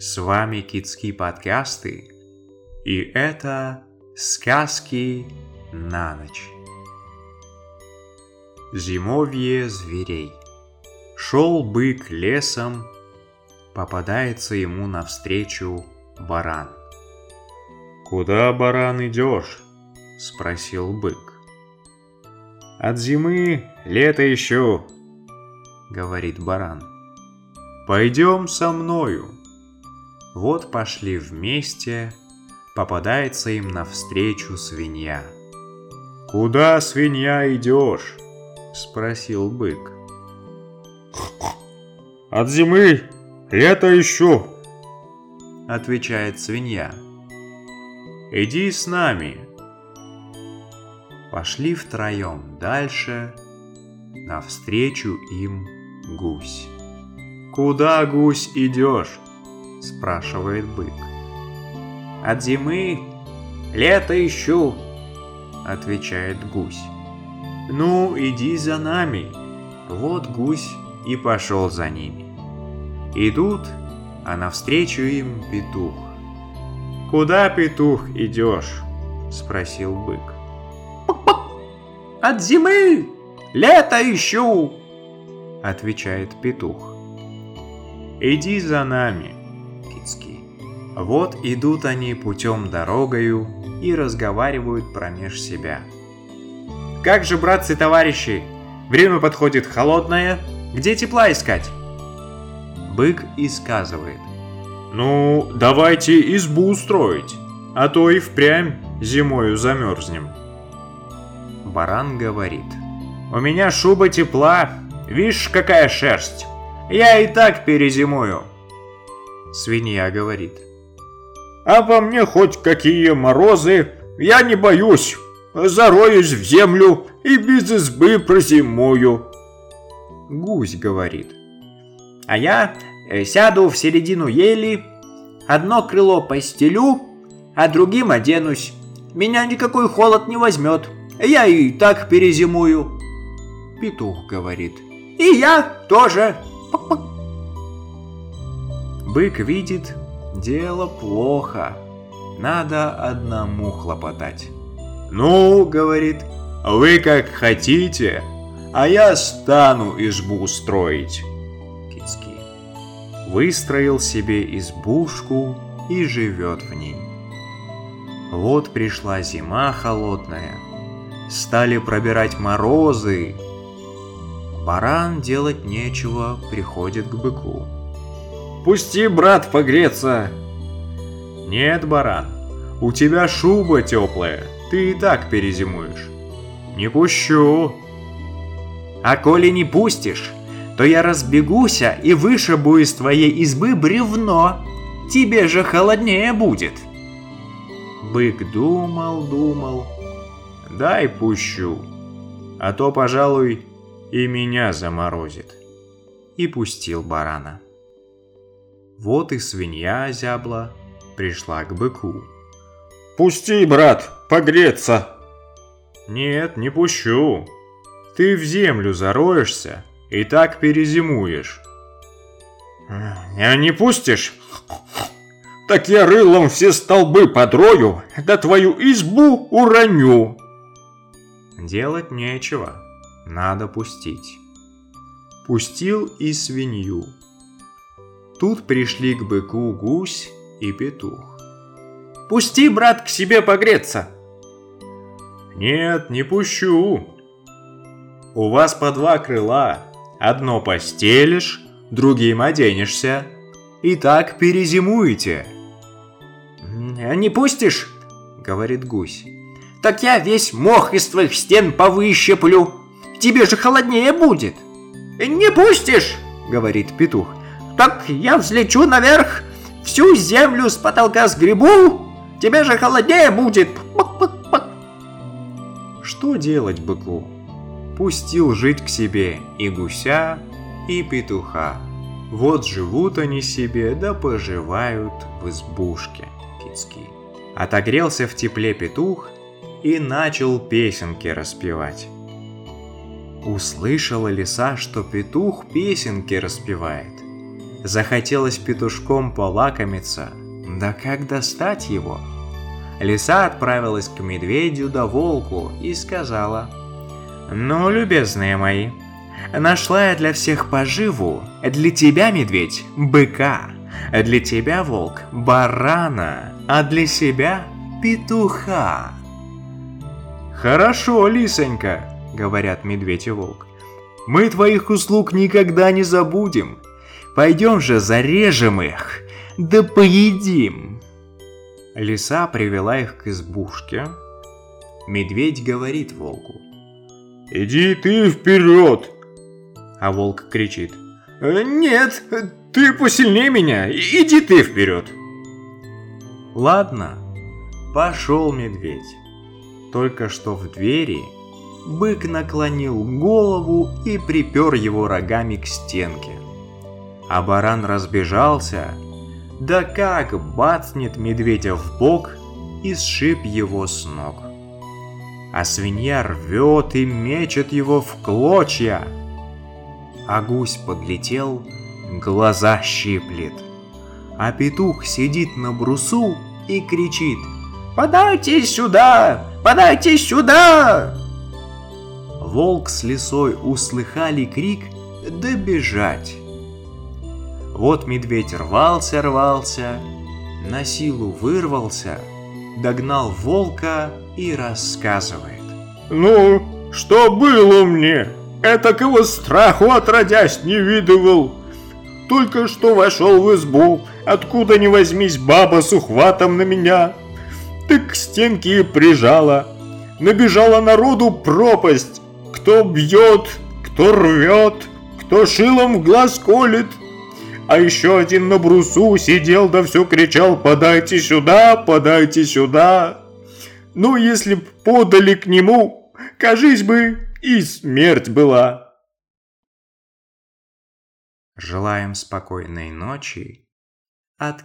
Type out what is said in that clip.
С вами Китские подкасты, и это сказки на ночь. Зимовье зверей. Шел бык лесом, попадается ему навстречу баран. «Куда, баран, идешь?» — спросил бык. «От зимы лето ищу», — говорит баран. «Пойдем со мною». Вот пошли вместе, попадается им навстречу свинья. «Куда, свинья, идешь?» — спросил бык. «От зимы лето ищу», — отвечает свинья. «Иди с нами». Пошли втроем дальше, навстречу им гусь. «Куда, гусь, идешь?» – спрашивает бык. «От зимы лето ищу», – отвечает гусь. «Ну, иди за нами». Вот гусь и пошел за ними. Идут, а навстречу им петух. «Куда, петух, идешь?» – спросил бык. «От зимы лето ищу!» – отвечает петух. «Иди за нами», вот идут они путем дорогою и разговаривают промеж себя. «Как же, братцы-товарищи, время подходит холодное, где тепла искать?» Бык и сказывает. «Ну, давайте избу устроить, а то и впрямь зимою замерзнем». Баран говорит. «У меня шуба тепла, видишь, какая шерсть, я и так перезимую». Свинья говорит. А по мне хоть какие морозы, я не боюсь. Зароюсь в землю и без избы прозимую. Гусь говорит. А я э, сяду в середину ели, одно крыло постелю, а другим оденусь. Меня никакой холод не возьмет. Я и так перезимую. Петух говорит. И я тоже. Бык видит, Дело плохо. Надо одному хлопотать. «Ну, — говорит, — вы как хотите, а я стану избу строить». Кицкий выстроил себе избушку и живет в ней. Вот пришла зима холодная, стали пробирать морозы. Баран делать нечего, приходит к быку. Пусти, брат, погреться. Нет, баран, у тебя шуба теплая, ты и так перезимуешь. Не пущу. А коли не пустишь, то я разбегуся и вышибу из твоей избы бревно. Тебе же холоднее будет. Бык думал, думал. Дай пущу, а то, пожалуй, и меня заморозит. И пустил барана. Вот и свинья зябла пришла к быку. «Пусти, брат, погреться!» «Нет, не пущу. Ты в землю зароешься и так перезимуешь». «А не пустишь? Так я рылом все столбы подрою, да твою избу уроню!» Делать нечего, надо пустить. Пустил и свинью. Тут пришли к быку гусь и петух. «Пусти, брат, к себе погреться!» «Нет, не пущу!» «У вас по два крыла. Одно постелишь, другим оденешься. И так перезимуете!» «Не пустишь?» — говорит гусь. «Так я весь мох из твоих стен повыщеплю. Тебе же холоднее будет!» «Не пустишь?» — говорит петух так я взлечу наверх, всю землю с потолка сгребу, тебе же холоднее будет. Что делать быку? Пустил жить к себе и гуся, и петуха. Вот живут они себе, да поживают в избушке кицкие. Отогрелся в тепле петух и начал песенки распевать. Услышала лиса, что петух песенки распевает Захотелось петушком полакомиться. Да как достать его? Лиса отправилась к медведю да волку и сказала. «Ну, любезные мои, нашла я для всех поживу. Для тебя, медведь, быка. Для тебя, волк, барана. А для себя петуха». «Хорошо, лисонька», — говорят медведь и волк. «Мы твоих услуг никогда не забудем. Пойдем же зарежем их, да поедим». Лиса привела их к избушке. Медведь говорит волку. «Иди ты вперед!» А волк кричит. «Нет, ты посильнее меня, иди ты вперед!» Ладно, пошел медведь. Только что в двери бык наклонил голову и припер его рогами к стенке. А баран разбежался, да как бацнет медведя в бок и сшиб его с ног. А свинья рвет и мечет его в клочья. А гусь подлетел, глаза щиплет. А петух сидит на брусу и кричит «Подайте сюда! Подайте сюда!» Волк с лисой услыхали крик, да бежать. Вот медведь рвался-рвался, на силу вырвался, догнал волка и рассказывает. «Ну, что было мне? Это кого страху отродясь не видывал. Только что вошел в избу, откуда ни возьмись баба с ухватом на меня, ты к стенке прижала. Набежала народу пропасть. Кто бьет, кто рвет, кто шилом в глаз колет. А еще один на брусу сидел да все кричал «Подайте сюда, подайте сюда!» Ну, если б подали к нему, кажись бы, и смерть была. Желаем спокойной ночи от.